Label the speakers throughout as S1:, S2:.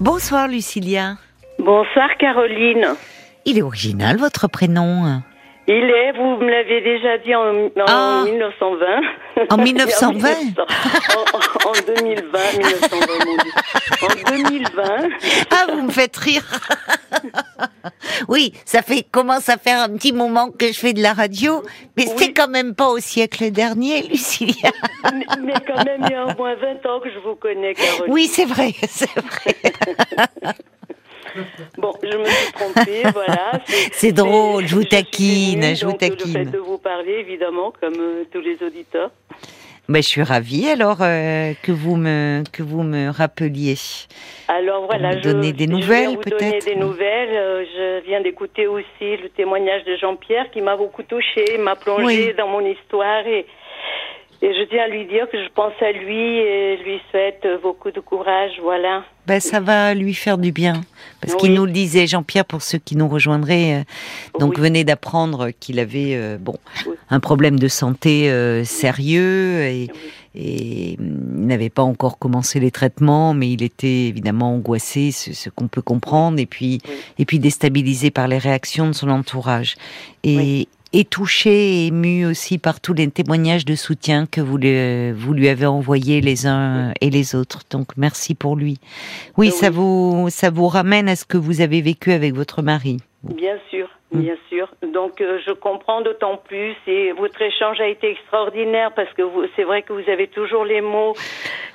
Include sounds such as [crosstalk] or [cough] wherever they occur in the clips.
S1: Bonsoir Lucilia.
S2: Bonsoir Caroline.
S1: Il est original votre prénom.
S2: Il est, vous me l'avez déjà dit en, en
S1: Ah.
S2: 1920.
S1: En [laughs] 1920
S2: en, en 2020, 1920, mon Dieu. En 2020.
S1: Ah, vous me faites rire. [laughs] oui, ça fait commence à faire un petit moment que je fais de la radio, mais c'était
S2: Oui.
S1: quand même pas au siècle dernier, Lucilia.
S2: mais, mais quand même, il y a au moins 20 ans que je vous connais, Caroline.
S1: Oui, c'est vrai, [laughs] c'est vrai.
S2: Bon, je me suis trompée, [laughs] voilà.
S1: C'est drôle, je vous taquine,
S2: venue,
S1: je vous
S2: Le
S1: taquine.
S2: fait de vous parler, évidemment, comme euh, tous les auditeurs.
S1: Ben, je suis ravie alors euh, que vous me que vous me rappeliez.
S2: Alors voilà,
S1: me
S2: je,
S1: donner des
S2: je
S1: nouvelles,
S2: donner
S1: peut-être
S2: des nouvelles. Euh, Je viens d'écouter aussi le témoignage de Jean-Pierre qui m'a beaucoup touchée, m'a plongé
S1: Oui.
S2: dans mon histoire et, et je tiens à lui dire que je pense à lui et je lui souhaite euh, beaucoup de courage. Voilà.
S1: Ben, ça va lui faire du bien. Parce qu'il nous le disait, Jean-Pierre, pour ceux qui nous rejoindraient, euh, donc
S2: Oui.
S1: venait d'apprendre qu'il avait euh, bon
S2: Oui.
S1: un problème de santé euh, sérieux et, et hum, il n'avait pas encore commencé les traitements, mais il était évidemment angoissé, ce, ce qu'on peut comprendre, et puis et puis déstabilisé par les réactions de son entourage et. Et touché et ému aussi par tous les témoignages de soutien que vous, lui- vous lui avez envoyés les uns et les autres. Donc merci pour lui. Oui,
S2: Euh,
S1: ça vous ça vous ramène à ce que vous avez vécu avec votre mari.
S2: Bien sûr,
S1: Mm.
S2: bien sûr. Donc euh, je comprends d'autant plus et votre échange a été extraordinaire parce que c'est vrai que vous avez toujours les mots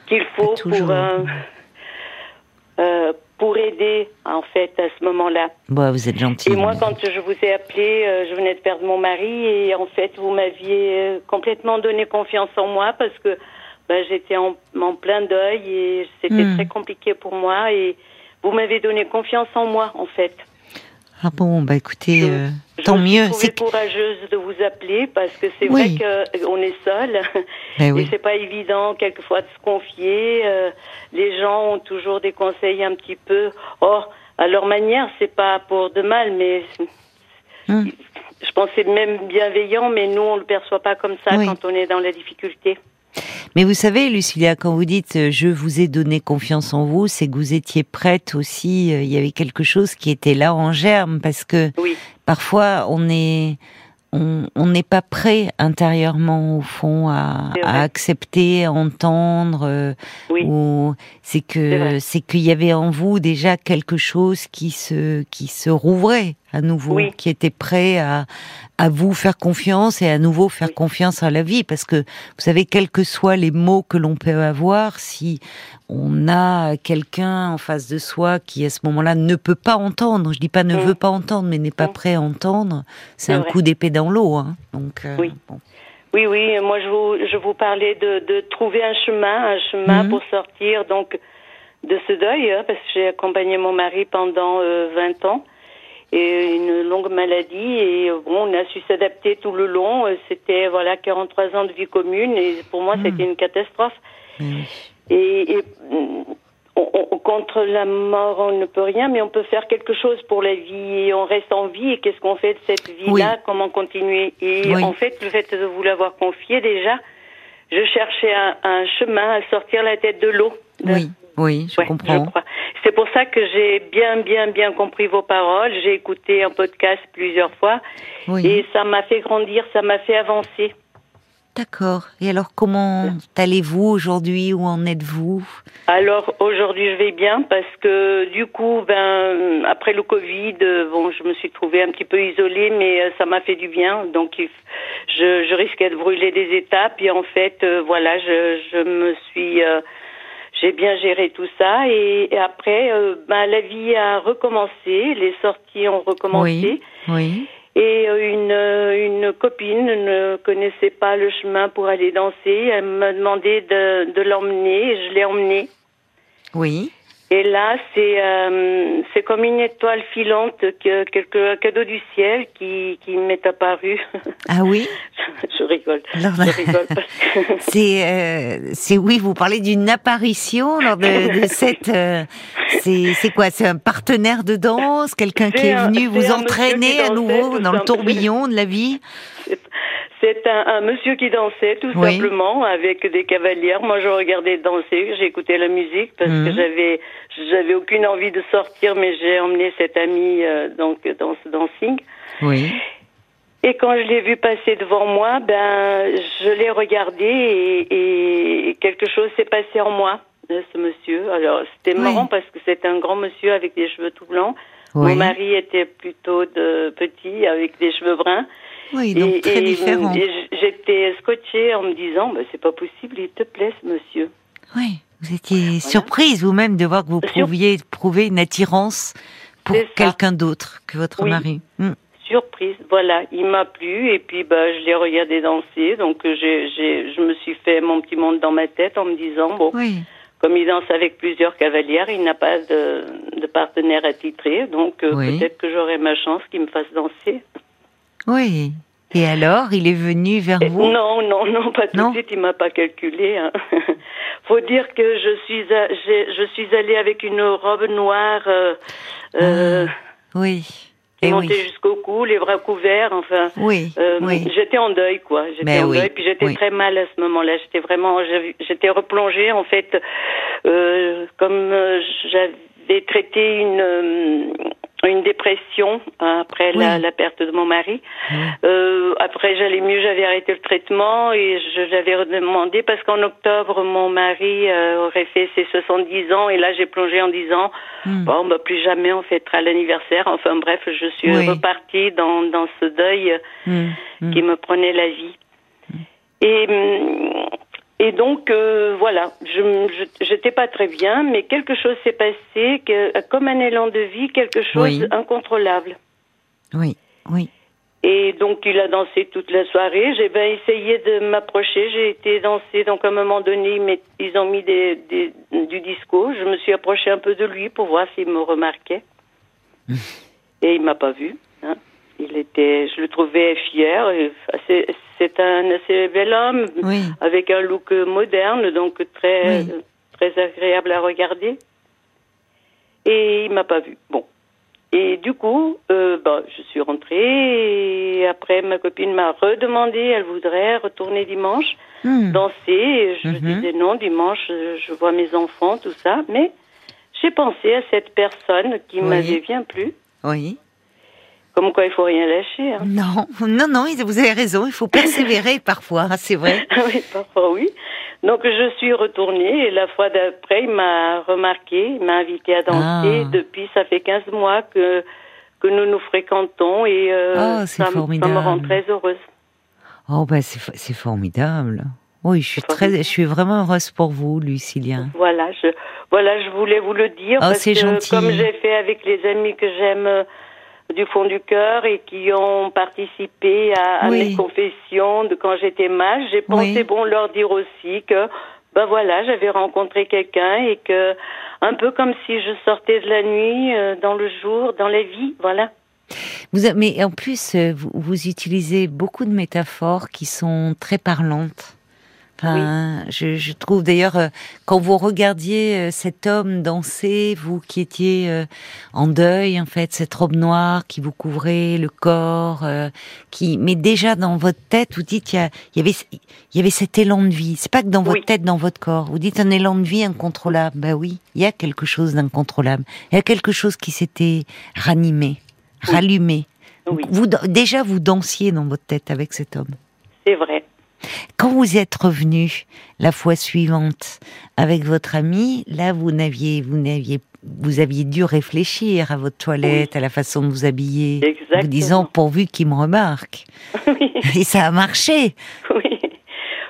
S2: qu'il faut pour euh, euh, pour aider en fait à ce moment-là.
S1: Bon, vous êtes gentil.
S2: Et moi, quand je vous ai appelé, euh, je venais de perdre mon mari et en fait, vous m'aviez euh, complètement donné confiance en moi parce que ben, j'étais en, en plein deuil et c'était
S1: Hmm.
S2: très compliqué pour moi et vous m'avez donné confiance en moi en fait.
S1: Ah bon, bah écoutez,
S2: Je-
S1: euh, tant mieux. C'est
S2: courageuse de vous appeler parce que c'est
S1: Oui.
S2: vrai que on est seul [laughs]
S1: Eh
S2: et
S1: oui.
S2: c'est pas évident quelquefois de se confier. euh, les gens ont toujours des conseils un petit peu. Oh, à leur manière, c'est pas pour de mal, mais
S1: Hmm.
S2: je pense que c'est même bienveillant, mais nous on le perçoit pas comme ça
S1: Oui.
S2: quand on est dans la difficulté.
S1: Mais vous savez, Lucilia, quand vous dites euh, je vous ai donné confiance en vous, c'est que vous étiez prête aussi. euh, Il y avait quelque chose qui était là en germe parce que
S2: Oui,
S1: parfois on est on n'est pas prêt intérieurement au fond à, à accepter, à entendre. euh,
S2: oui,
S1: ou c'est que c'est qu'il y avait en vous déjà quelque chose qui se qui se rouvrait à nouveau,
S2: Oui.
S1: qui était prêt à à vous faire confiance et à nouveau faire
S2: Oui.
S1: confiance à la vie parce que vous savez quels que soient les mots que l'on peut avoir si on a quelqu'un en face de soi qui à ce moment-là ne peut pas entendre, je dis pas ne
S2: Mm.
S1: veut pas entendre mais n'est pas
S2: Mm.
S1: prêt à entendre, c'est un
S2: vrai.
S1: coup d'épée dans l'eau hein. Donc euh,
S2: Oui.
S1: bon.
S2: oui, oui. Moi, je vous, je vous parlais de, de trouver un chemin, un chemin
S1: Mhm.
S2: pour sortir donc de ce deuil, hein, parce que j'ai accompagné mon mari pendant euh, 20 ans et une longue maladie et euh, bon, on a su s'adapter tout le long. Euh, C'était voilà 43 ans de vie commune et pour moi c'était une catastrophe.
S1: Oui.
S2: Et, et, mm, on- on- contre la mort, on ne peut rien, mais on peut faire quelque chose pour la vie. Et on reste en vie. Et qu'est-ce qu'on fait de cette vie-là?
S1: Oui.
S2: Comment continuer? Et
S1: Oui.
S2: en fait, le fait de vous l'avoir confié déjà, je cherchais un, un chemin à sortir la tête de l'eau.
S1: Oui, oui, je
S2: Ouais,
S1: comprends.
S2: je crois. C'est pour ça que j'ai bien, bien, bien compris vos paroles. J'ai écouté un podcast plusieurs fois
S1: Oui.
S2: et ça m'a fait grandir, ça m'a fait avancer.
S1: D'accord. Et alors, comment allez-vous aujourd'hui? Où en êtes-vous?
S2: Alors aujourd'hui je vais bien parce que du coup ben après le Covid bon je me suis trouvée un petit peu isolée mais euh, ça m'a fait du bien donc je, je risquais de brûler des étapes et en fait euh, voilà je, je me suis euh, j'ai bien géré tout ça et, et après euh, ben la vie a recommencé les sorties ont recommencé
S1: Oui. Oui.
S2: et euh, une, euh, une copine ne connaissait pas le chemin pour aller danser. Elle m'a demandé de, de l'emmener et je l'ai emmenée.
S1: Oui.
S2: Et là, c'est euh, c'est comme une étoile filante, que, quelque, un cadeau du ciel qui, qui m'est apparu.
S1: Ah oui? [laughs]
S2: Je rigole.
S1: Alors,
S2: Je rigole parce que [laughs]
S1: C'est, euh, c'est oui, vous parlez d'une apparition lors de, de [laughs] cette. euh, c'est, c'est quoi? C'est un partenaire de danse, quelqu'un qui est venu vous entraîner à nouveau dans le tourbillon de la vie?
S2: C'est un, un monsieur qui dansait tout
S1: Oui.
S2: simplement avec des cavalières. Moi, je regardais danser, j'écoutais la musique parce que
S1: Mhm.
S2: j'avais j'avais aucune envie de sortir, mais j'ai emmené cette amie euh, donc dans ce dancing.
S1: Oui.
S2: Et quand je l'ai vu passer devant moi, ben je l'ai regardé et, et quelque chose s'est passé en moi de ce monsieur. Alors c'était
S1: Oui.
S2: marrant parce que c'était un grand monsieur avec des cheveux tout blancs.
S1: Oui.
S2: Mon mari était plutôt de petit avec des cheveux bruns.
S1: Oui, donc
S2: Et-
S1: très
S2: et-
S1: différent.
S2: j- j'étais scotchée en me disant, bah, c'est pas possible, il te plaît ce monsieur.
S1: Oui. Vous étiez surprise vous-même de voir que vous
S2: Sur-
S1: pouviez prouver une attirance pour quelqu'un d'autre que votre
S2: Oui.
S1: mari. Hmm.
S2: Surprise, voilà, il m'a plu et puis bah, je l'ai regardé danser, donc euh, j'ai, je me suis fait mon petit monde dans ma tête en me disant, bon,
S1: Oui.
S2: comme il danse avec plusieurs cavalières, il n'a pas de, de partenaire attitré, donc euh,
S1: Oui.
S2: peut-être que j'aurai ma chance qu'il me fasse danser.
S1: Oui. Et alors, il est venu vers
S2: Et-
S1: vous?
S2: Non, non, non, pas tout
S1: Non
S2: de suite, il m'a pas calculé. hein. [laughs] Faut dire que je suis, je suis allée avec une robe noire euh, euh,
S1: Oui.
S2: qui
S1: Eh oui.
S2: jusqu'au cou, les bras couverts, enfin.
S1: Oui.
S2: Euh,
S1: oui.
S2: J'étais en deuil, quoi. J'étais en
S1: oui,
S2: deuil, puis j'étais très mal à ce moment-là. J'étais vraiment, j'étais replongée en fait, comme j'avais traité une une dépression après la,
S1: Oui.
S2: la perte de mon mari.
S1: Oui.
S2: Euh, après, j'allais mieux, j'avais arrêté le traitement et je l'avais redemandé parce qu'en octobre, mon mari euh, aurait fait ses 70 ans et là, j'ai plongé en disant
S1: Hmm.
S2: bon, bah, plus jamais on fêtera l'anniversaire. Enfin bref, je suis
S1: Oui.
S2: repartie dans dans ce deuil
S1: Hmm. Hmm.
S2: qui me prenait la vie. Et, hum, et donc, euh, voilà, je j'étais pas très bien, mais quelque chose s'est passé, que, comme un élan de vie, quelque chose
S1: Oui.
S2: incontrôlable.
S1: Oui. Oui.
S2: Et donc, il a dansé toute la soirée. J'ai bien essayé de m'approcher. J'ai été danser. Donc, à un moment donné, ils, ont mis des, des- du disco. Je me suis approchée un peu de lui pour voir s'il me remarquait. [laughs] Et il m'a pas vu. hein. Il était, je le trouvais fier. et assez- C'est un assez bel homme
S1: Oui.
S2: avec un look moderne, donc très
S1: Oui.
S2: très agréable à regarder. Et il m'a pas vu. Bon. Et du coup, euh, bah, je suis rentrée et après ma copine m'a redemandé, elle voudrait retourner dimanche
S1: Hmm.
S2: danser. Et je
S1: Mhm.
S2: disais non, dimanche je vois mes enfants, tout ça. Mais j'ai pensé à cette personne qui
S1: Oui.
S2: m'avait bien plu.
S1: Oui.
S2: Comme quoi il faut rien lâcher. Hein.
S1: Non, non, non, vous avez raison, il faut persévérer [laughs] parfois, hein, c'est vrai.
S2: oui, parfois oui. Donc je suis retournée et la fois d'après, il m'a remarqué, il m'a invité à danser.
S1: Ah.
S2: Depuis, ça fait 15 mois que, que nous nous fréquentons et euh,
S1: Oh, c'est
S2: ça, me rend très heureuse.
S1: Oh, bah, c'est fo- c'est formidable. Oui, je suis très, je suis vraiment heureuse pour vous, Lucilien.
S2: Voilà, je, voilà, je voulais vous le dire
S1: Oh,
S2: parce que
S1: gentil.
S2: comme j'ai fait avec les amis que j'aime euh, du fond du cœur et qui ont participé à, à
S1: Oui.
S2: mes confessions de quand j'étais mal, j'ai pensé
S1: Oui.
S2: bon leur dire aussi que ben voilà, j'avais rencontré quelqu'un et que un peu comme si je sortais de la nuit euh, dans le jour, dans la vie, voilà.
S1: Vous, mais en plus, euh, vous, vous utilisez beaucoup de métaphores qui sont très parlantes. Enfin, je, je trouve d'ailleurs, euh, quand vous regardiez euh, cet homme danser, vous qui étiez euh, en deuil, en fait, cette robe noire qui vous couvrait le corps, qui, mais déjà dans votre tête, vous dites, il y, a- il y avait, il y avait cet élan de vie. C'est pas que dans votre tête, dans votre corps. Vous dites un élan de vie incontrôlable. Ben oui, il y a quelque chose d'incontrôlable. Il y a quelque chose qui s'était ranimé,
S2: Oui.
S1: rallumé. Vous, déjà, vous dansiez dans votre tête avec cet homme.
S2: c'est vrai.
S1: Quand vous êtes revenu la fois suivante avec votre ami, là, vous n'aviez, vous n'aviez, vous aviez dû réfléchir à votre toilette, à la façon de vous habiller,
S2: Exactement.
S1: vous disant pourvu qu'il me remarque.
S2: Oui. [laughs]
S1: Et ça a marché.
S2: Oui.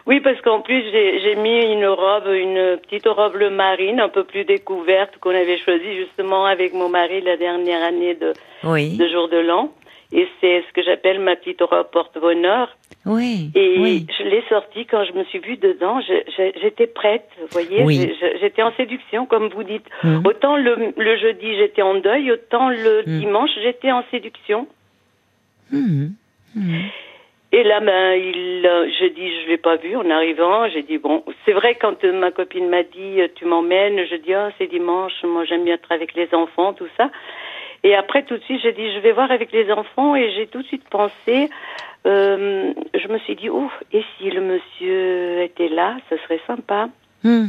S2: Oui, parce qu'en plus, j'ai mis une robe, une petite robe marine, un peu plus découverte, qu'on avait choisie justement avec mon mari la dernière année de,
S1: Oui,
S2: de jour de l'an. Et c'est ce que j'appelle ma petite robe porte-bonheur.
S1: oui,
S2: Et
S1: oui.
S2: je l'ai sortie quand je me suis vue dedans. J'étais prête, vous voyez.
S1: Oui.
S2: J'ai- J'étais en séduction, comme vous dites.
S1: Mhm.
S2: Autant le, le jeudi, j'étais en deuil, autant le
S1: Mhm.
S2: dimanche, j'étais en séduction.
S1: Mhm.
S2: Et là, ben, il, euh, je dis, je l'ai pas vu en arrivant. J'ai dit bon, c'est vrai quand euh, ma copine m'a dit, euh, tu m'emmènes. Je dis, ah, c'est dimanche. Moi, j'aime bien être avec les enfants, tout ça. Et après, tout de suite, j'ai dit, je vais voir avec les enfants et j'ai tout de suite pensé, euh, je me suis dit, ouf, et si le monsieur était là, ça serait sympa.
S1: Hmm.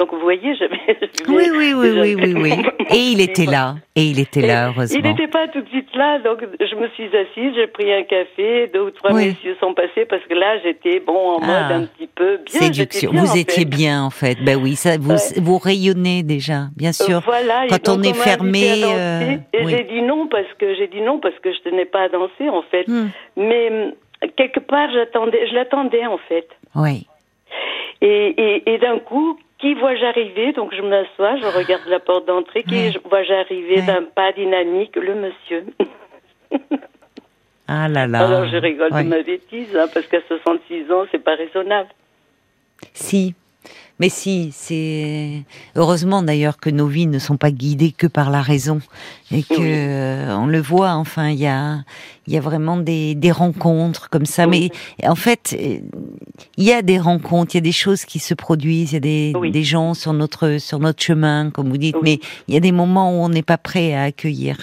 S2: Donc vous voyez, je [laughs]
S1: Oui, oui, oui, oui, oui, oui. Et il était là. Et il était là, heureusement.
S2: Il n'était pas tout de suite là, donc je me suis assise, j'ai pris un café, deux ou trois messieurs sont passés parce que là j'étais bon en mode ah. un petit peu bien.
S1: Séduction. vous étiez bien en fait. Ben oui, ça, vous, vous rayonnez déjà, bien sûr. Euh,
S2: voilà.
S1: Quand on, est fermé. Euh,
S2: et j'ai dit non parce que j'ai dit non parce que je tenais pas à danser en fait. Hmm. Mais hum, quelque part j'attendais, je l'attendais en fait.
S1: Oui.
S2: Et, et, et d'un coup, qui vois-je arriver? Donc je m'assois, je regarde la porte d'entrée. Qui vois-je arriver d'un pas dynamique? Le monsieur.
S1: ah là là.
S2: Alors je rigole de ma bêtise, hein, parce qu'à 66 ans, c'est pas raisonnable.
S1: Si, mais si, c'est heureusement d'ailleurs que nos vies ne sont pas guidées que par la raison et que euh, on le voit. Enfin, il y a, il y a vraiment des, des rencontres comme ça. Mais en fait, il y a des rencontres, il y a des choses qui se produisent, il y a des, des gens sur notre sur notre chemin, comme vous dites. Mais il y a des moments où on n'est pas prêt à accueillir.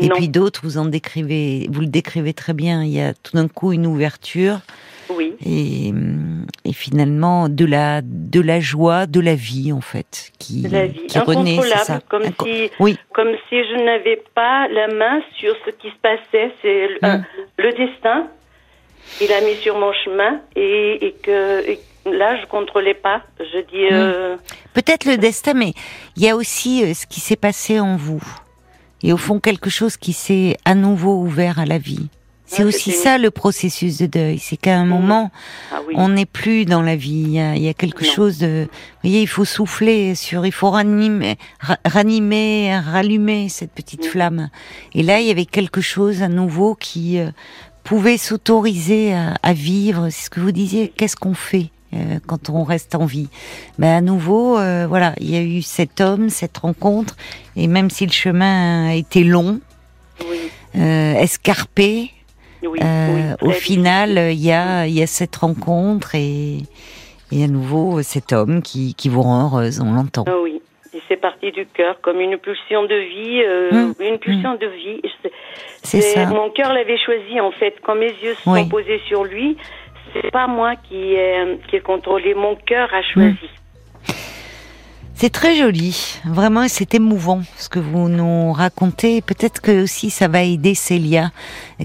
S1: Et puis d'autres, vous en décrivez, vous le décrivez très bien. Il y a tout d'un coup une ouverture.
S2: Oui.
S1: Et, et, finalement de la de la joie, de la vie en fait, qui,
S2: la vie. qui renaît, ça. Comme si,
S1: oui.
S2: comme si je n'avais pas la main sur ce qui se passait. C'est le, hum. destin. Il a mis sur mon chemin et, et que là je contrôlais pas. Je dis. Hum. Euh...
S1: Peut-être le destin, mais il y a aussi euh, ce qui s'est passé en vous. Et au fond quelque chose qui s'est à nouveau ouvert à la vie. C'est aussi ça le processus de deuil, c'est qu'à un moment,
S2: ah
S1: on n'est plus dans la vie. Il y a, quelque chose de, vous voyez, il faut souffler sur, il faut ranimer, ranimer, rallumer cette petite flamme. Et là, il y avait quelque chose à nouveau qui euh, pouvait s'autoriser à, vivre. C'est ce que vous disiez. Qu'est-ce qu'on fait? Euh, quand on reste en vie Mais ben, à nouveau, euh, voilà, il y a eu cet homme, cette rencontre, et même si le chemin a été long, escarpé. Euh, au final, il y a, y a cette rencontre et, et à nouveau cet homme qui, qui vous rend heureuse, on l'entend.
S2: Ah oui, c'est parti du cœur, comme une pulsion de vie, euh, hum, une pulsion hum. de vie.
S1: C'est ça.
S2: Mon cœur l'avait choisi en fait. Quand mes yeux se sont posés sur lui, c'est pas moi qui ai, qui ai contrôlé. Mon cœur a choisi.
S1: C'est très joli, vraiment, c'est émouvant ce que vous nous racontez. Peut-être que aussi ça va aider Célia,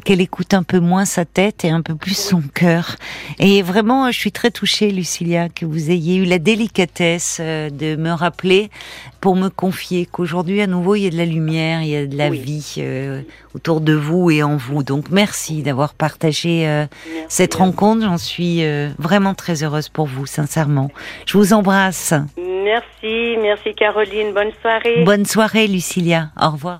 S1: qu'elle écoute un peu moins sa tête et un peu plus son cœur. Et vraiment, je suis très touchée, Lucilia, que vous ayez eu la délicatesse euh, de me rappeler pour me confier qu'aujourd'hui, à nouveau, il y a de la lumière, il y a de la vie euh, autour de vous et en vous. Donc, merci d'avoir partagé euh, cette rencontre. J'en suis vraiment très heureuse pour vous, sincèrement. Je vous embrasse.
S2: Merci, merci Caroline. Bonne soirée.
S1: Bonne soirée, Lucilia. Au revoir.